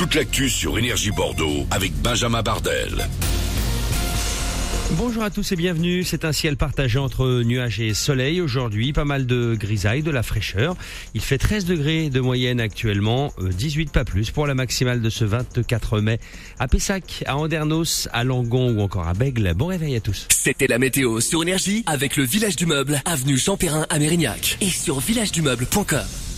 toute l'actu sur Énergie Bordeaux avec Benjamin Bardel. Bonjour à tous et bienvenue. C'est un ciel partagé entre nuages et soleil aujourd'hui. Pas mal de grisailles, de la fraîcheur. Il fait 13 degrés de moyenne actuellement, 18 pas plus pour la maximale de ce 24 mai. À Pessac, à Andernos, à Langon ou encore à Bègle. Bon réveil à tous. C'était la météo sur Énergie avec le village du meuble, avenue Jean Perrin à Mérignac et sur villagedumeuble.com.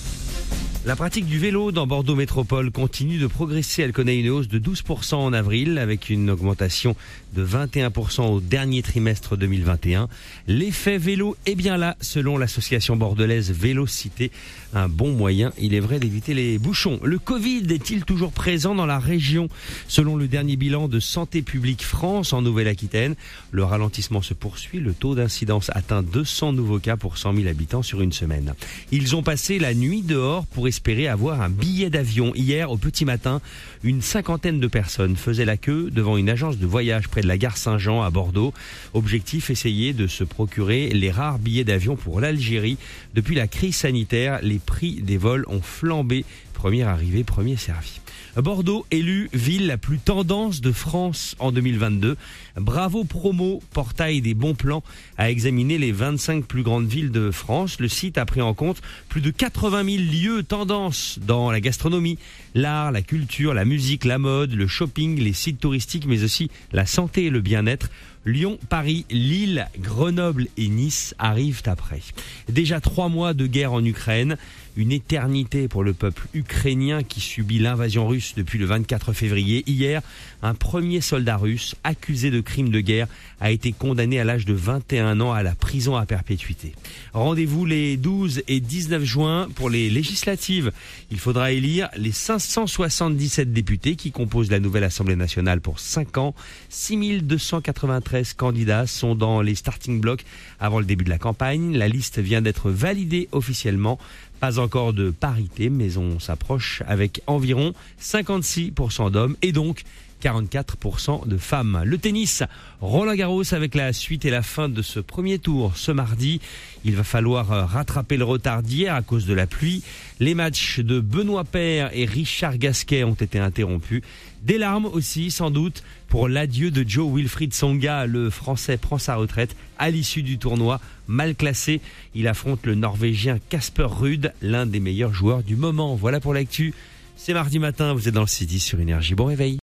La pratique du vélo dans Bordeaux Métropole continue de progresser. Elle connaît une hausse de 12% en avril avec une augmentation de 21% au dernier trimestre 2021. L'effet vélo est bien là selon l'association bordelaise Vélocité. Un bon moyen, il est vrai, d'éviter les bouchons. Le Covid est-il toujours présent dans la région? Selon le dernier bilan de Santé publique France en Nouvelle-Aquitaine, le ralentissement se poursuit. Le taux d'incidence atteint 200 nouveaux cas pour 100 000 habitants sur une semaine. Ils ont passé la nuit dehors pour espérer avoir un billet d'avion. Hier, au petit matin, une cinquantaine de personnes faisaient la queue devant une agence de voyage près de la gare Saint-Jean à Bordeaux. Objectif, essayer de se procurer les rares billets d'avion pour l'Algérie. Depuis la crise sanitaire, les prix des vols ont flambé. Premier arrivé, premier servi. Bordeaux élu ville la plus tendance de France en 2022. Bravo Promo, portail des bons plans, a examiné les 25 plus grandes villes de France. Le site a pris en compte plus de 80 000 lieux tendances dans la gastronomie, l'art, la culture, la musique, la mode, le shopping, les sites touristiques, mais aussi la santé et le bien-être. Lyon, Paris, Lille, Grenoble et Nice arrivent après. Déjà trois mois de guerre en Ukraine, une éternité pour le peuple ukrainien qui subit l'invasion russe depuis le 24 février. Hier, un premier soldat russe accusé de crimes de guerre a été condamné à l'âge de 21 ans à la prison à perpétuité. Rendez-vous les 12 et 19 juin pour les législatives. Il faudra élire les 577 députés qui composent la nouvelle Assemblée nationale pour 5 ans. 6293 candidats sont dans les starting blocks avant le début de la campagne. La liste vient d'être validée officiellement. Pas encore de parité, mais on s'approche avec environ 56% d'hommes. Et donc 44% de femmes. Le tennis, Roland Garros avec la suite et la fin de ce premier tour ce mardi. Il va falloir rattraper le retard d'hier à cause de la pluie. Les matchs de Benoît Paire et Richard Gasquet ont été interrompus. Des larmes aussi, sans doute, pour l'adieu de Joe Wilfried Songa. Le Français prend sa retraite à l'issue du tournoi. Mal classé, il affronte le Norvégien Casper Ruud, l'un des meilleurs joueurs du moment. Voilà pour l'actu. C'est mardi matin, vous êtes dans le City sur Énergie. Bon réveil.